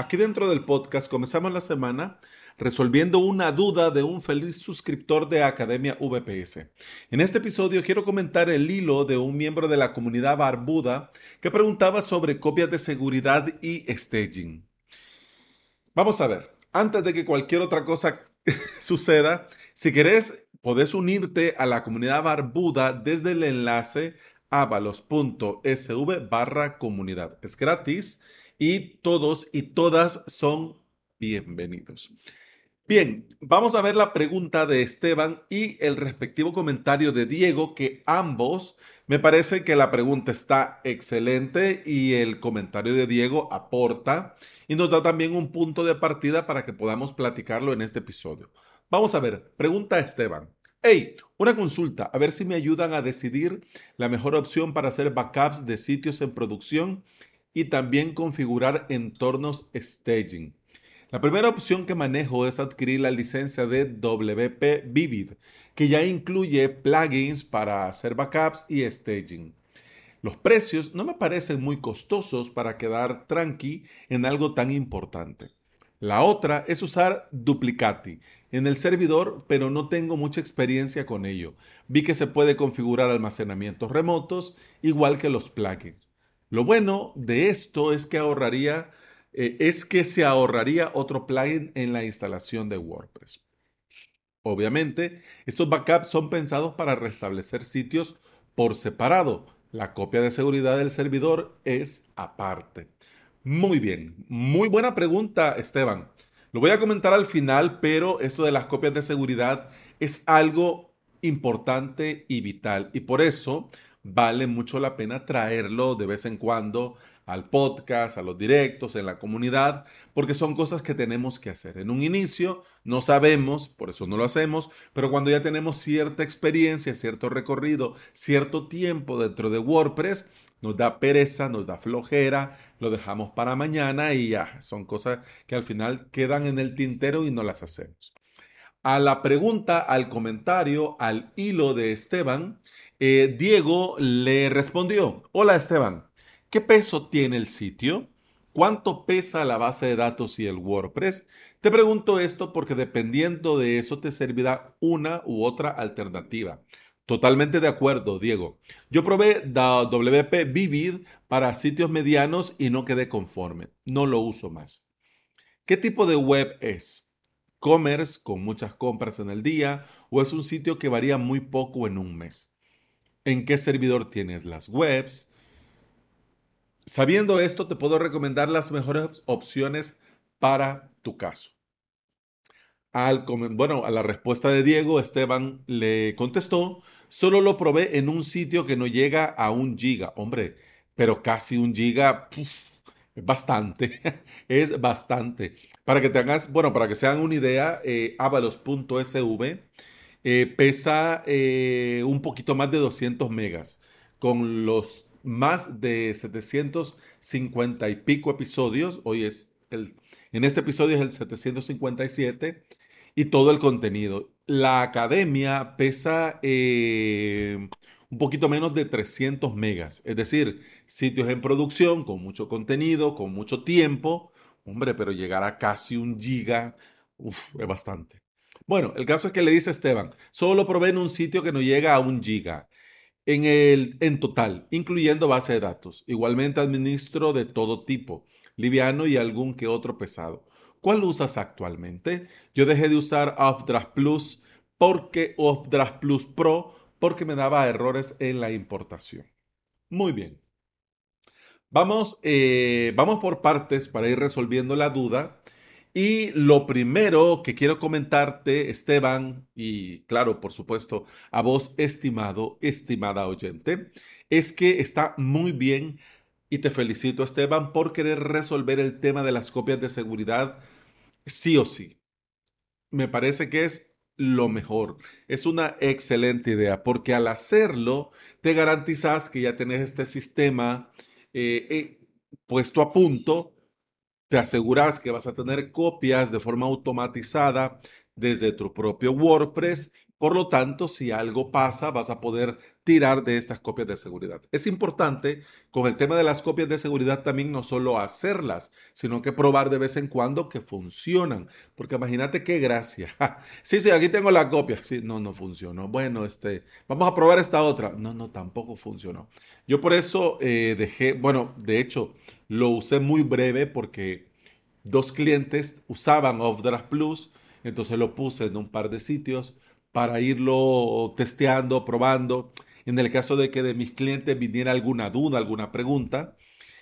Aquí dentro del podcast comenzamos la semana resolviendo una duda de un feliz suscriptor de Academia VPS. En este episodio quiero comentar el hilo de un miembro de la comunidad barbuda que preguntaba sobre copias de seguridad y staging. Vamos a ver, antes de que cualquier otra cosa suceda, si querés, podés unirte a la comunidad barbuda desde el enlace avalos.sv barra comunidad. Es gratis y todos y todas son bienvenidos. Bien, vamos a ver la pregunta de Esteban y el respectivo comentario de Diego, que ambos me parece que la pregunta está excelente y el comentario de Diego aporta y nos da también un punto de partida para que podamos platicarlo en este episodio. Vamos a ver, pregunta Esteban. Hey, una consulta, a ver si me ayudan a decidir la mejor opción para hacer backups de sitios en producción y también configurar entornos staging. La primera opción que manejo es adquirir la licencia de WP Vivid, que ya incluye plugins para hacer backups y staging. Los precios no me parecen muy costosos para quedar tranqui en algo tan importante. La otra es usar Duplicati en el servidor, pero no tengo mucha experiencia con ello. Vi que se puede configurar almacenamientos remotos, igual que los plugins. Lo bueno de esto es que ahorraría, eh, es que se ahorraría otro plugin en la instalación de WordPress. Obviamente, estos backups son pensados para restablecer sitios por separado. La copia de seguridad del servidor es aparte. Muy bien, muy buena pregunta, Esteban. Lo voy a comentar al final, pero esto de las copias de seguridad es algo importante y vital. Y por eso vale mucho la pena traerlo de vez en cuando al podcast, a los directos, en la comunidad, porque son cosas que tenemos que hacer. En un inicio no sabemos, por eso no lo hacemos, pero cuando ya tenemos cierta experiencia, cierto recorrido, cierto tiempo dentro de WordPress, nos da pereza, nos da flojera, lo dejamos para mañana y ya, son cosas que al final quedan en el tintero y no las hacemos. A la pregunta, al comentario, al hilo de Esteban, eh, Diego le respondió, hola Esteban, ¿qué peso tiene el sitio? ¿Cuánto pesa la base de datos y el WordPress? Te pregunto esto porque dependiendo de eso te servirá una u otra alternativa. Totalmente de acuerdo, Diego. Yo probé WP Vivid para sitios medianos y no quedé conforme. No lo uso más. ¿Qué tipo de web es? ¿Commerce con muchas compras en el día o es un sitio que varía muy poco en un mes? ¿En qué servidor tienes las webs? Sabiendo esto, te puedo recomendar las mejores opciones para tu caso. Al, bueno, a la respuesta de Diego, Esteban le contestó, solo lo probé en un sitio que no llega a un giga. Hombre, pero casi un giga, es bastante, es bastante. Para que te hagas, bueno, para que se una idea, eh, avalos.sv eh, pesa eh, un poquito más de 200 megas, con los más de 750 y pico episodios. Hoy es el, en este episodio es el 757 y todo el contenido. La academia pesa eh, un poquito menos de 300 megas, es decir, sitios en producción con mucho contenido, con mucho tiempo. Hombre, pero llegar a casi un giga, es bastante. Bueno, el caso es que le dice Esteban, solo probé en un sitio que no llega a un giga. En, el, en total, incluyendo base de datos. Igualmente administro de todo tipo, liviano y algún que otro pesado. ¿Cuál usas actualmente? Yo dejé de usar Offdraft Plus porque Offdraft Plus Pro porque me daba errores en la importación. Muy bien. Vamos, eh, vamos por partes para ir resolviendo la duda. Y lo primero que quiero comentarte, Esteban, y claro, por supuesto, a vos, estimado, estimada oyente, es que está muy bien y te felicito, Esteban, por querer resolver el tema de las copias de seguridad sí o sí. Me parece que es lo mejor. Es una excelente idea porque al hacerlo te garantizas que ya tenés este sistema eh, eh, puesto a punto. Te aseguras que vas a tener copias de forma automatizada desde tu propio WordPress. Por lo tanto, si algo pasa, vas a poder tirar de estas copias de seguridad. Es importante con el tema de las copias de seguridad también no solo hacerlas, sino que probar de vez en cuando que funcionan. Porque imagínate qué gracia. sí, sí, aquí tengo la copia. Sí, no, no funcionó. Bueno, este, vamos a probar esta otra. No, no, tampoco funcionó. Yo por eso eh, dejé, bueno, de hecho, lo usé muy breve porque dos clientes usaban OffDraft Plus, entonces lo puse en un par de sitios para irlo testeando, probando. En el caso de que de mis clientes viniera alguna duda, alguna pregunta,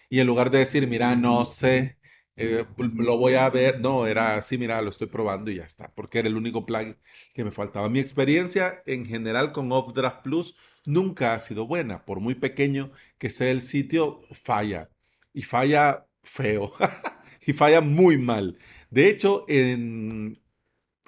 y en lugar de decir, mira, no sé, eh, lo voy a ver, no, era así, mira, lo estoy probando y ya está, porque era el único plugin que me faltaba. Mi experiencia en general con OffDraft Plus nunca ha sido buena, por muy pequeño que sea el sitio, falla, y falla feo, y falla muy mal. De hecho, en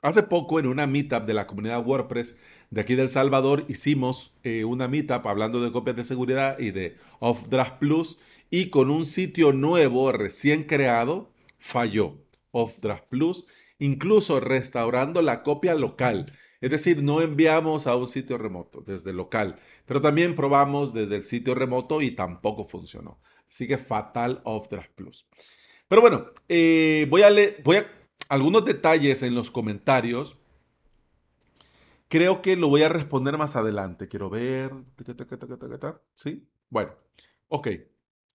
Hace poco en una meetup de la comunidad WordPress de aquí del Salvador hicimos eh, una meetup hablando de copias de seguridad y de Off-Draft Plus y con un sitio nuevo recién creado falló Off-Draft Plus, incluso restaurando la copia local. Es decir, no enviamos a un sitio remoto desde local, pero también probamos desde el sitio remoto y tampoco funcionó. Así que fatal Off-Draft Plus. Pero bueno, eh, voy, a voy a algunos detalles en los comentarios. Creo que lo voy a responder más adelante. Quiero ver. ¿Sí? Bueno, ok.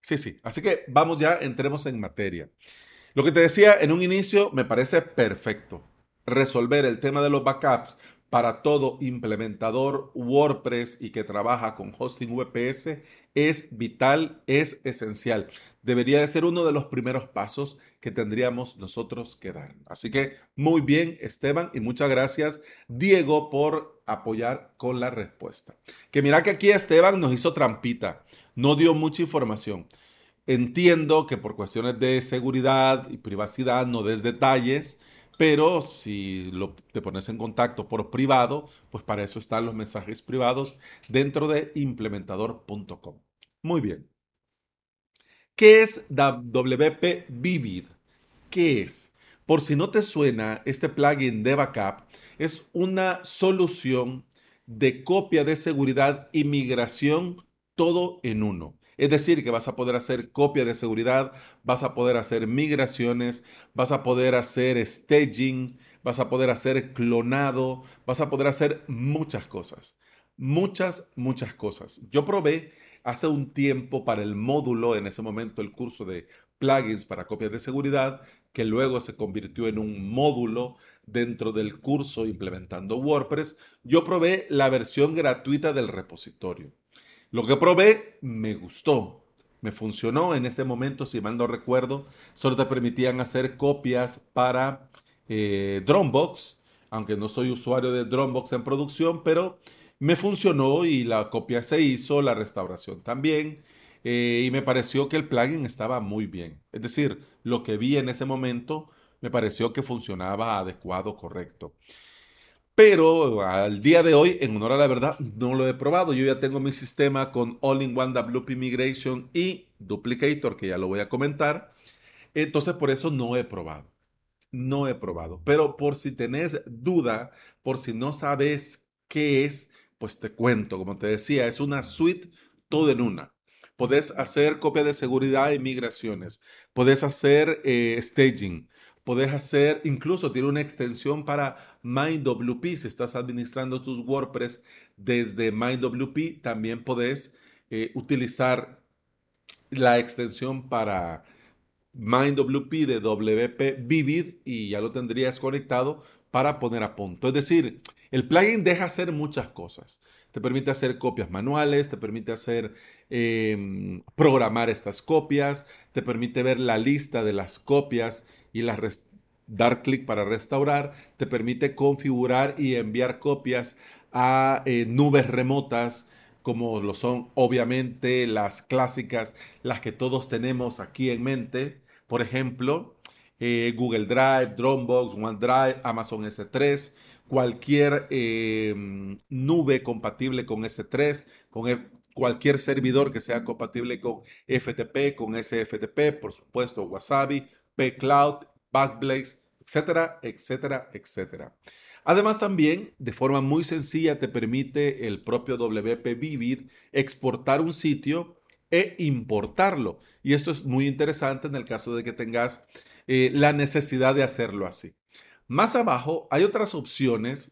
Sí, sí. Así que vamos ya, entremos en materia. Lo que te decía en un inicio me parece perfecto. Resolver el tema de los backups para todo implementador WordPress y que trabaja con hosting VPS es vital, es esencial. Debería de ser uno de los primeros pasos que tendríamos nosotros que dar. Así que muy bien, Esteban, y muchas gracias, Diego, por apoyar con la respuesta. Que mira que aquí Esteban nos hizo trampita, no dio mucha información. Entiendo que por cuestiones de seguridad y privacidad no des detalles, pero si lo, te pones en contacto por privado, pues para eso están los mensajes privados dentro de implementador.com. Muy bien. ¿Qué es WP Vivid? ¿Qué es? Por si no te suena, este plugin de backup es una solución de copia de seguridad y migración todo en uno. Es decir, que vas a poder hacer copia de seguridad, vas a poder hacer migraciones, vas a poder hacer staging, vas a poder hacer clonado, vas a poder hacer muchas cosas. Muchas, muchas cosas. Yo probé hace un tiempo para el módulo, en ese momento el curso de plugins para copias de seguridad, que luego se convirtió en un módulo dentro del curso implementando WordPress. Yo probé la versión gratuita del repositorio. Lo que probé me gustó, me funcionó en ese momento, si mal no recuerdo. Solo te permitían hacer copias para eh, Dropbox, aunque no soy usuario de Dropbox en producción, pero me funcionó y la copia se hizo, la restauración también. Eh, y me pareció que el plugin estaba muy bien. Es decir, lo que vi en ese momento me pareció que funcionaba adecuado, correcto. Pero al día de hoy, en honor a la verdad, no lo he probado. Yo ya tengo mi sistema con All-in-One WP Migration y Duplicator, que ya lo voy a comentar. Entonces, por eso no he probado. No he probado. Pero por si tenés duda, por si no sabes qué es, pues te cuento. Como te decía, es una suite todo en una. Podés hacer copia de seguridad y migraciones. Podés hacer eh, staging Podés hacer, incluso tiene una extensión para MindWP. Si estás administrando tus WordPress desde MindWP, también podés eh, utilizar la extensión para MindWP de WP Vivid y ya lo tendrías conectado para poner a punto. Es decir, el plugin deja hacer muchas cosas. Te permite hacer copias manuales, te permite hacer em, programar estas copias, te permite ver la lista de las copias y dar clic para restaurar, te permite configurar y enviar copias a eh, nubes remotas, como lo son obviamente las clásicas, las que todos tenemos aquí en mente. Por ejemplo, eh, Google Drive, Dropbox, OneDrive, Amazon S3, cualquier em, nube compatible con S3, con e, cualquier servidor que sea compatible con FTP, con SFTP, por supuesto, Wasabi, P-Cloud, Backblaze, etcétera, etcétera, etcétera. Además también, de forma muy sencilla, te permite el propio WP Vivid exportar un sitio e importarlo. Y esto es muy interesante en el caso de que tengas eh, la necesidad de hacerlo así. Más abajo hay otras opciones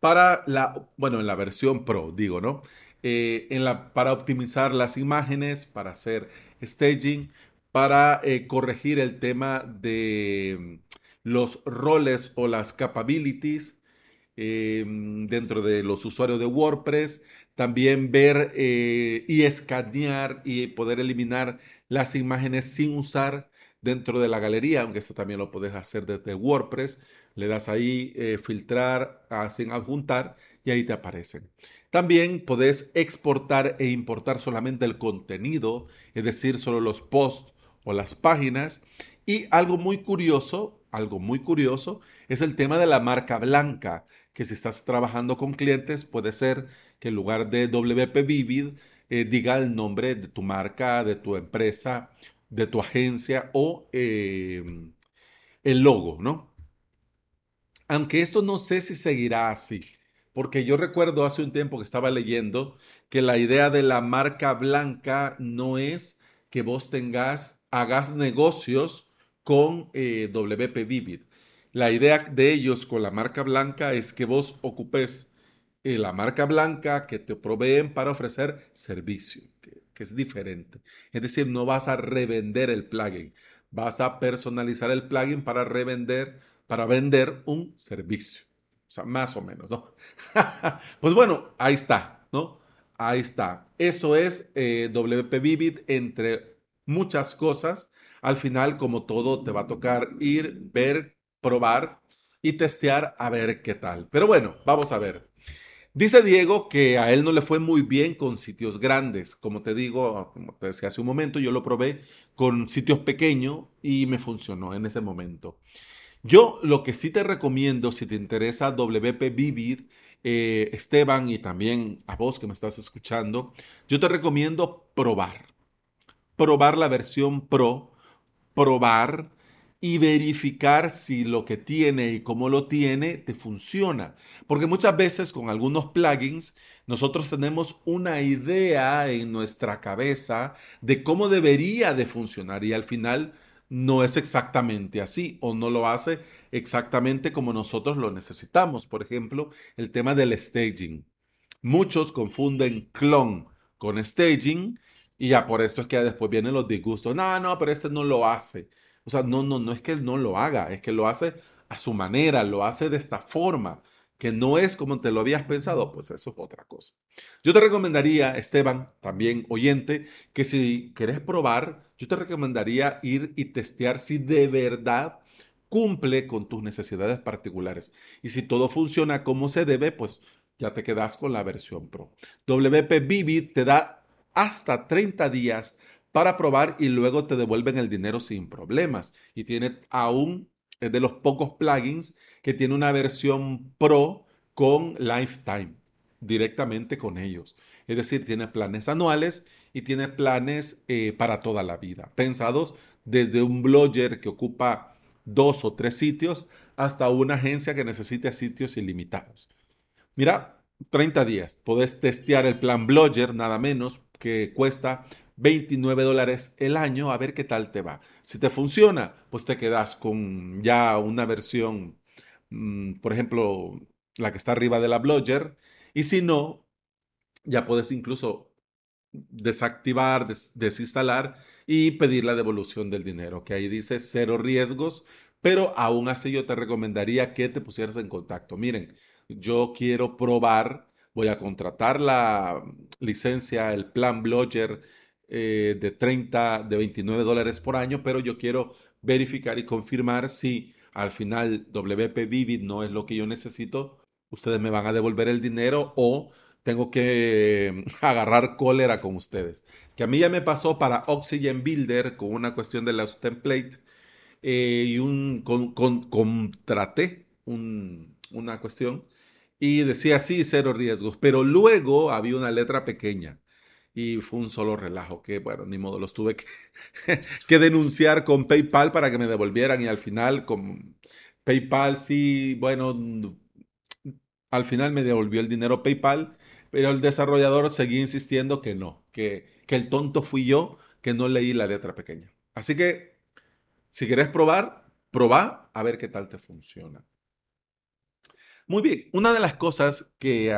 para la, bueno, en la versión Pro, digo, ¿no? Eh, para optimizar las imágenes, para hacer staging, para eh, corregir el tema de los roles o las capabilities dentro de los usuarios de WordPress, también ver eh, y escanear y poder eliminar las imágenes sin usar dentro de la galería, aunque esto también lo puedes hacer desde WordPress. Le das ahí eh, filtrar sin adjuntar y ahí te aparecen. También puedes exportar e importar solamente el contenido, es decir, solo los posts o las páginas. Y algo muy curioso, algo muy curioso, es el tema de la marca blanca, que si estás trabajando con clientes puede ser que en lugar de WP Vivid eh, diga el nombre de tu marca, de tu empresa, de tu agencia o eh, el logo, ¿no? Aunque esto no sé si seguirá así, porque yo recuerdo hace un tiempo que estaba leyendo que la idea de la marca blanca no es que vos tengas, hagas negocios con eh, WP Vivid. La idea de ellos con la marca blanca es que vos ocupes la marca blanca que te proveen para ofrecer servicio, que, es diferente. Es decir, no vas a revender el plugin, vas a personalizar el plugin para revender, para vender un servicio. O sea, más o menos, ¿no? pues bueno, ahí está, ¿no? Ahí está. Eso es eh, WP Vivid entre muchas cosas. Al final, como todo, te va a tocar ir, ver, probar y testear a ver qué tal. Pero bueno, vamos a ver. Dice Diego que a él no le fue muy bien con sitios grandes. Como te digo, como te decía hace un momento, yo lo probé con sitios pequeños y me funcionó en ese momento. Yo lo que sí te recomiendo, si te interesa WP Vivid, eh, Esteban y también a vos que me estás escuchando, yo te recomiendo probar. Probar la versión Pro, probar y verificar si lo que tiene y cómo lo tiene te funciona. Porque muchas veces con algunos plugins nosotros tenemos una idea en nuestra cabeza de cómo debería de funcionar y al final no es exactamente así o no lo hace exactamente como nosotros lo necesitamos. Por ejemplo, el tema del staging. Muchos confunden clon con staging y ya por eso es que después vienen los disgustos. No, no, pero este no lo hace. O sea, no, no, no es que él no lo haga, es que lo hace a su manera, lo hace de esta forma, que no es como te lo habías pensado, pues eso es otra cosa. Yo te recomendaría, Esteban, también oyente, que si querés probar, yo te recomendaría ir y testear si de verdad cumple con tus necesidades particulares. Y si todo funciona como se debe, pues ya te quedas con la versión Pro. WP Vivid te da hasta 30 días para probar y luego te devuelven el dinero sin problemas. Y tiene aún, es de los pocos plugins que tiene una versión pro con lifetime, directamente con ellos. Es decir, tiene planes anuales y tiene planes eh, para toda la vida, pensados desde un blogger que ocupa dos o tres sitios hasta una agencia que necesite sitios ilimitados. Mira, 30 días. Podés testear el plan Blogger, nada menos, que cuesta 29 dólares el año, a ver qué tal te va. Si te funciona, pues te quedas con ya una versión, mm, por ejemplo, la que está arriba de la Blogger. Y si no, ya puedes incluso desactivar, desinstalar y pedir la devolución del dinero, que ahí dice cero riesgos, pero aún así yo te recomendaría que te pusieras en contacto. Miren, yo quiero probar, voy a contratar la licencia, el plan Blogger eh, de 30, de 29 dólares por año, pero yo quiero verificar y confirmar si al final WP Vivid no es lo que yo necesito, ustedes me van a devolver el dinero o tengo que agarrar cólera con ustedes. Que a mí ya me pasó para Oxygen Builder con una cuestión de los templates eh, y un contraté una cuestión y decía sí, cero riesgos, pero luego había una letra pequeña y fue un solo relajo que, bueno, ni modo, los tuve que, denunciar con PayPal para que me devolvieran y al final con PayPal sí, bueno, al final me devolvió el dinero PayPal, pero el desarrollador seguía insistiendo que no, que, que el tonto fui yo, que no leí la letra pequeña. Así que, si quieres probar, probá a ver qué tal te funciona. Muy bien, una de las cosas que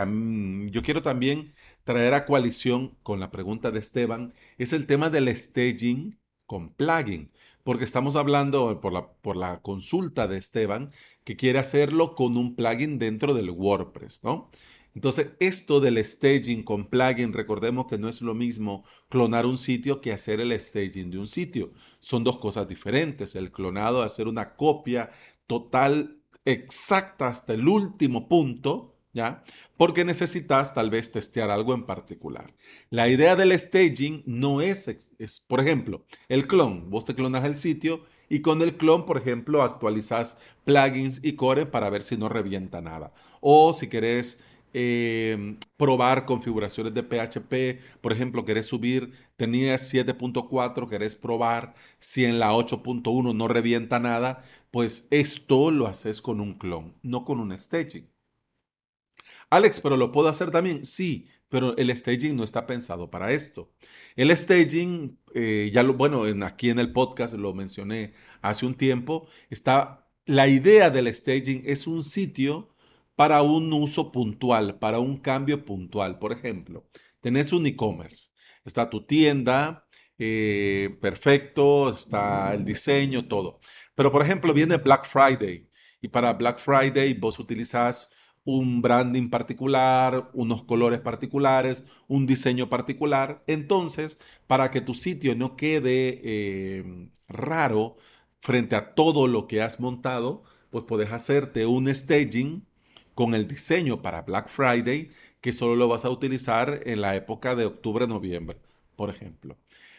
yo quiero también traer a coalición con la pregunta de Esteban es el tema del staging con plugin, porque estamos hablando por la, por la consulta de Esteban que quiere hacerlo con un plugin dentro del WordPress, ¿no? Entonces, esto del staging con plugin, recordemos que no es lo mismo clonar un sitio que hacer el staging de un sitio. Son dos cosas diferentes. El clonado, hacer una copia total exacta hasta el último punto, ¿ya? Porque necesitas tal vez testear algo en particular. La idea del staging no es, es, por ejemplo, el clon. Vos te clonas el sitio y con el clon, por ejemplo, actualizas plugins y core para ver si no revienta nada. O si querés eh, probar configuraciones de PHP, por ejemplo, querés subir, tenías 7.4, querés probar si en la 8.1 no revienta nada, pues esto lo haces con un clon, no con un staging. Alex, pero lo puedo hacer también. Sí, pero el staging no está pensado para esto. El staging, eh, ya lo, bueno, aquí en el podcast lo mencioné hace un tiempo, está, la idea del staging es un sitio para un uso puntual, para un cambio puntual. Por ejemplo, tenés un e-commerce, está tu tienda, eh, perfecto, está el diseño, todo. Pero por ejemplo, viene Black Friday y para Black Friday vos utilizas un branding particular, unos colores particulares, un diseño particular. Entonces, para que tu sitio no quede eh, raro frente a todo lo que has montado, pues puedes hacerte un staging con el diseño para Black Friday que solo lo vas a utilizar en la época de octubre-noviembre, por ejemplo.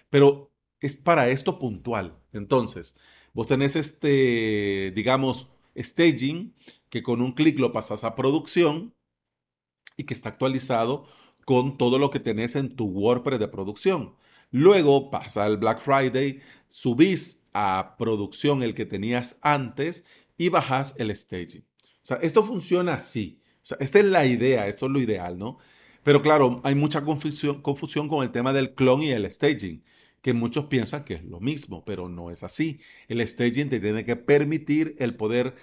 Pero es para esto puntual. Entonces, Vos tenés este, digamos, staging que con un clic lo pasas a producción y que está actualizado con todo lo que tenés en tu WordPress de producción. Luego pasa el Black Friday, subís a producción el que tenías antes y bajas el staging. O sea, esto funciona así. O sea, esta es la idea, esto es lo ideal, ¿no? Pero claro, hay mucha confusión, confusión con el tema del clon y el staging que muchos piensan que es lo mismo, pero no es así. El staging te tiene que permitir el poder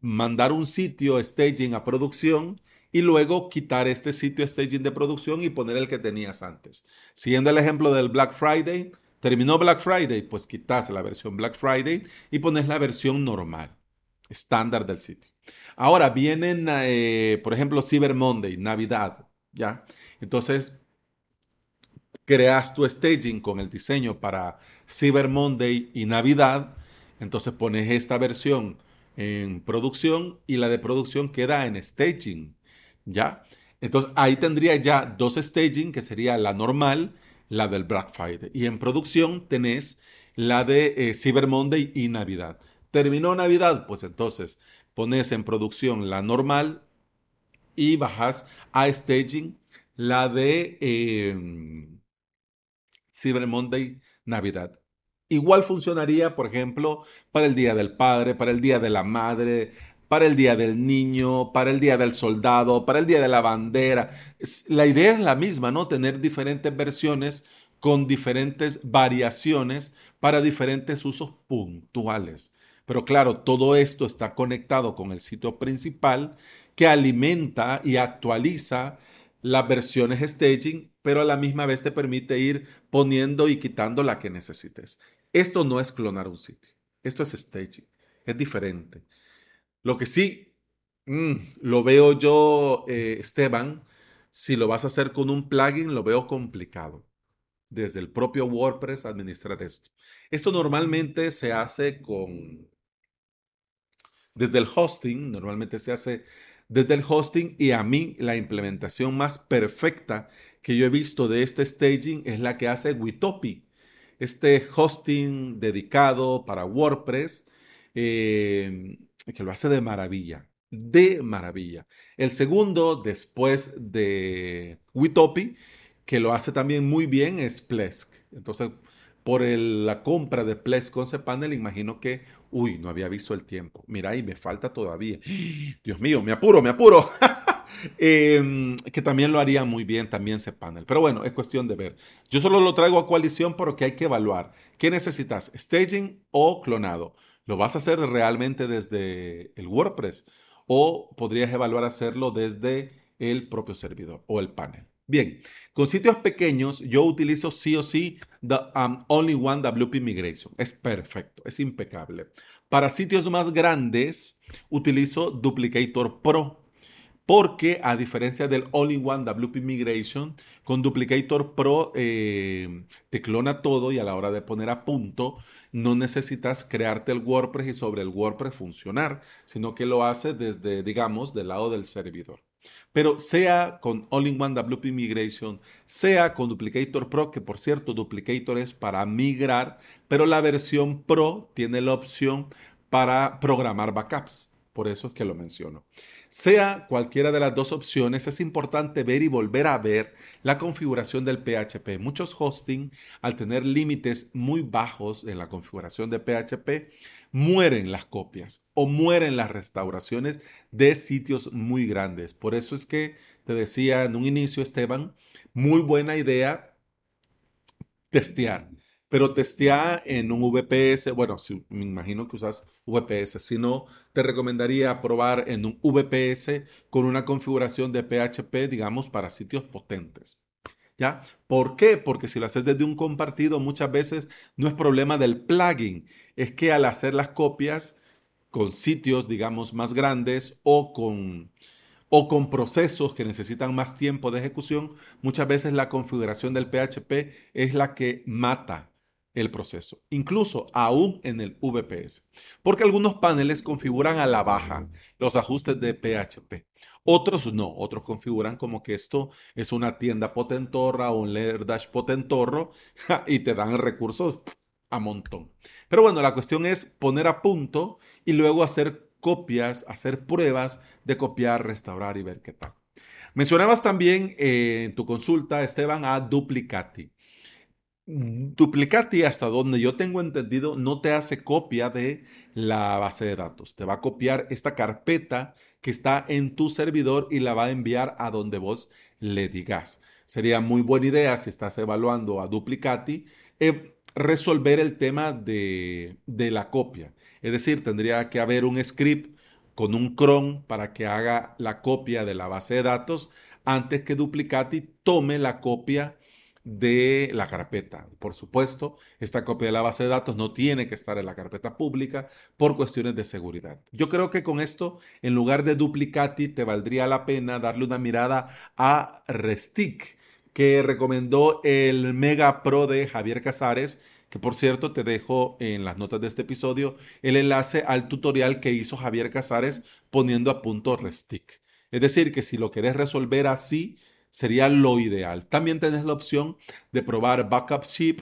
mandar un sitio staging a producción y luego quitar este sitio staging de producción y poner el que tenías antes. Siguiendo el ejemplo del Black Friday, terminó Black Friday, pues quitas la versión Black Friday y pones la versión normal, estándar del sitio. Ahora vienen, eh, por ejemplo, Cyber Monday, Navidad, ¿ya? Entonces, creas tu staging con el diseño para Cyber Monday y Navidad, entonces pones esta versión en producción y la de producción queda en staging, ¿ya? Entonces ahí tendría ya dos staging, que sería la normal, la del Black Friday. Y en producción tenés la de eh, Cyber Monday y Navidad. ¿Terminó Navidad? Pues entonces pones en producción la normal y bajas a staging la de... Em, Cyber Monday, Navidad. Igual funcionaría, por ejemplo, para el Día del Padre, para el Día de la Madre, para el Día del Niño, para el Día del Soldado, para el Día de la Bandera. La idea es la misma, ¿no? Tener diferentes versiones con diferentes variaciones para diferentes usos puntuales. Pero claro, todo esto está conectado con el sitio principal que alimenta y actualiza las versiones staging, pero a la misma vez te permite ir poniendo y quitando la que necesites. Esto no es clonar un sitio, esto es staging, es diferente. Lo que sí mm, lo veo yo, eh, Esteban, si lo vas a hacer con un plugin, lo veo complicado. Desde el propio WordPress administrar esto. Esto normalmente se hace con... Desde el hosting, normalmente se hace desde el hosting y a mí la implementación más perfecta que yo he visto de este staging es la que hace Witopi, este hosting dedicado para WordPress, eh, que lo hace de maravilla, de maravilla. El segundo, después de Witopi, que lo hace también muy bien, es Plesk. Entonces, por la compra de Plex con cPanel, imagino que, uy, no había visto el tiempo. Mira, y me falta todavía. Dios mío, me apuro, me apuro. Em, que también lo haría muy bien también cPanel. Pero bueno, es cuestión de ver. Yo solo lo traigo a coalición, pero que hay que evaluar. ¿Qué necesitas? ¿Staging o clonado? ¿Lo vas a hacer realmente desde el WordPress? ¿O podrías evaluar hacerlo desde el propio servidor o el panel? Bien, con sitios pequeños yo utilizo sí o sí the um, Only One WP Migration. Es perfecto, es impecable. Para sitios más grandes utilizo Duplicator Pro porque a diferencia del All-in-One WP Migration, con Duplicator Pro eh, te clona todo y a la hora de poner a punto no necesitas crearte el WordPress y sobre el WordPress funcionar, sino que lo hace desde, digamos, del lado del servidor. Pero sea con All-in-One WP Migration, sea con Duplicator Pro, que por cierto, Duplicator es para migrar, pero la versión Pro tiene la opción para programar backups. Por eso es que lo menciono. Sea cualquiera de las dos opciones, es importante ver y volver a ver la configuración del PHP. Muchos hosting, al tener límites muy bajos en la configuración de PHP, mueren las copias o mueren las restauraciones de sitios muy grandes. Por eso es que te decía en un inicio, Esteban, muy buena idea testear pero testea en un VPS. Bueno, me imagino que usas VPS. Si no, te recomendaría probar en un VPS con una configuración de PHP, digamos, para sitios potentes. ¿Ya? ¿Por qué? Porque si lo haces desde un compartido, muchas veces no es problema del plugin, es que al hacer las copias con sitios, digamos, más grandes o con o con procesos que necesitan más tiempo de ejecución, muchas veces la configuración del PHP es la que mata el proceso, incluso aún en el VPS, porque algunos paneles configuran a la baja los ajustes de PHP. Otros no, otros configuran como que esto es una tienda potentorra o un layer dash potentorro y te dan recursos a montón. Pero bueno, la cuestión es poner a punto y luego hacer copias, hacer pruebas de copiar, restaurar y ver qué tal. Mencionabas también eh, en tu consulta, Esteban, a Duplicati. Duplicati, hasta donde yo tengo entendido, no te hace copia de la base de datos. Te va a copiar esta carpeta que está en tu servidor y la va a enviar a donde vos le digas. Sería muy buena idea si estás evaluando a Duplicati eh, resolver el tema de, de la copia. Es decir, tendría que haber un script con un cron para que haga la copia de la base de datos antes que Duplicati tome la copia de la carpeta. Por supuesto, esta copia de la base de datos no tiene que estar en la carpeta pública por cuestiones de seguridad. Yo creo que con esto, en lugar de duplicati, te valdría la pena darle una mirada a Restic, que recomendó el Mega Pro de Javier Casares, que por cierto te dejo en las notas de este episodio el enlace al tutorial que hizo Javier Casares poniendo a punto Restic. Es decir, que si lo querés resolver así, sería lo ideal. También tenés la opción de probar Backup Ship,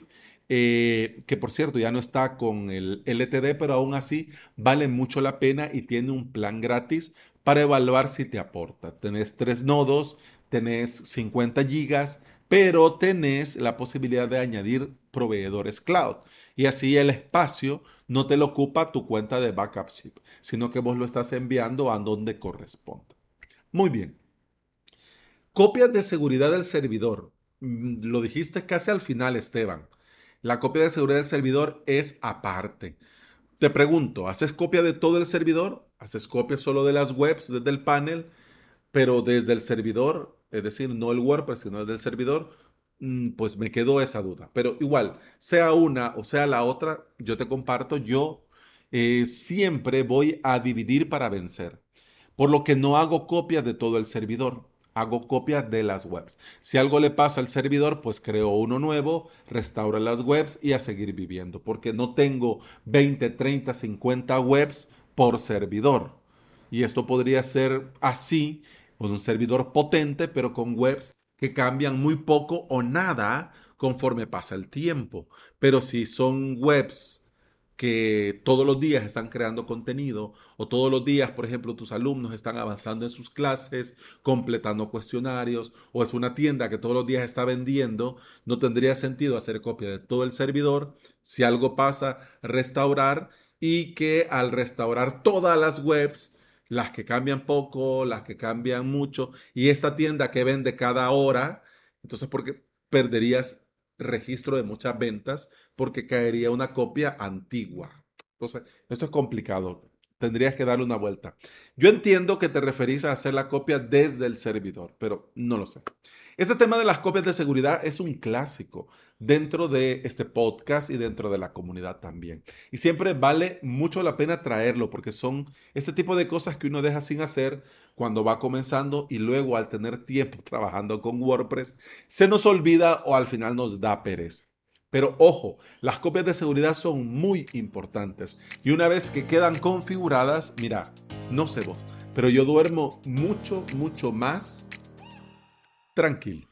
eh, que por cierto ya no está con el LTD, pero aún así vale mucho la pena y tiene un plan gratis para evaluar si te aporta. Tenés tres nodos, tenés 50 gigas, pero tenés la posibilidad de añadir proveedores cloud. Y así el espacio no te lo ocupa tu cuenta de Backup Ship, sino que vos lo estás enviando a donde corresponda. Muy bien. Copias de seguridad del servidor. Mm, lo dijiste casi al final, Esteban. La copia de seguridad del servidor es aparte. Te pregunto, ¿haces copia de todo el servidor? ¿Haces copia solo de las webs desde el panel? Pero desde el servidor, es decir, no el WordPress, sino desde el servidor, mm, pues me quedó esa duda. Pero igual, sea una o sea la otra, yo te comparto, yo eh, siempre voy a dividir para vencer. Por lo que no hago copias de todo el servidor hago copias de las webs. Si algo le pasa al servidor, pues creo uno nuevo, restauro las webs y a seguir viviendo, porque no tengo 20, 30, 50 webs por servidor. Y esto podría ser así, con un servidor potente, pero con webs que cambian muy poco o nada conforme pasa el tiempo. Pero si son webs que todos los días están creando contenido o todos los días, por ejemplo, tus alumnos están avanzando en sus clases, completando cuestionarios o es una tienda que todos los días está vendiendo, no tendría sentido hacer copia de todo el servidor. Si algo pasa, restaurar y que al restaurar todas las webs, las que cambian poco, las que cambian mucho y esta tienda que vende cada hora, entonces porque perderías registro de muchas ventas porque caería una copia antigua. Entonces, esto es complicado. Tendrías que darle una vuelta. Yo entiendo que te referís a hacer la copia desde el servidor, pero no lo sé. Este tema de las copias de seguridad es un clásico dentro de este podcast y dentro de la comunidad también. Y siempre vale mucho la pena traerlo porque son este tipo de cosas que uno deja sin hacer cuando va comenzando y luego al tener tiempo trabajando con WordPress, se nos olvida o al final nos da pereza. Pero ojo, las copias de seguridad son muy importantes y una vez que quedan configuradas, mira, no sé vos, pero yo duermo mucho, mucho más tranquilo.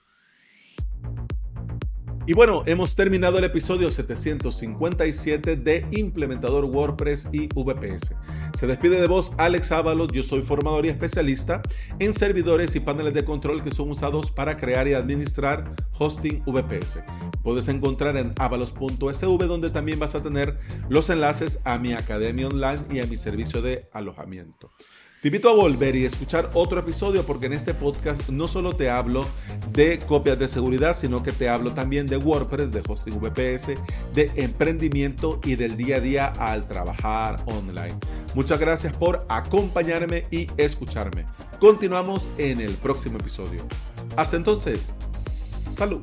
Y bueno, hemos terminado el episodio 757 de Implementador WordPress y VPS. Se despide de vos Alex Ábalos, yo soy formador y especialista en servidores y paneles de control que son usados para crear y administrar hosting VPS. Puedes encontrar en avalos.sv donde también vas a tener los enlaces a mi academia online y a mi servicio de alojamiento. Te invito a volver y escuchar otro episodio porque en este podcast no solo te hablo de copias de seguridad, sino que te hablo también de WordPress, de hosting VPS, de emprendimiento y del día a día al trabajar online. Muchas gracias por acompañarme y escucharme. Continuamos en el próximo episodio. Hasta entonces, salud.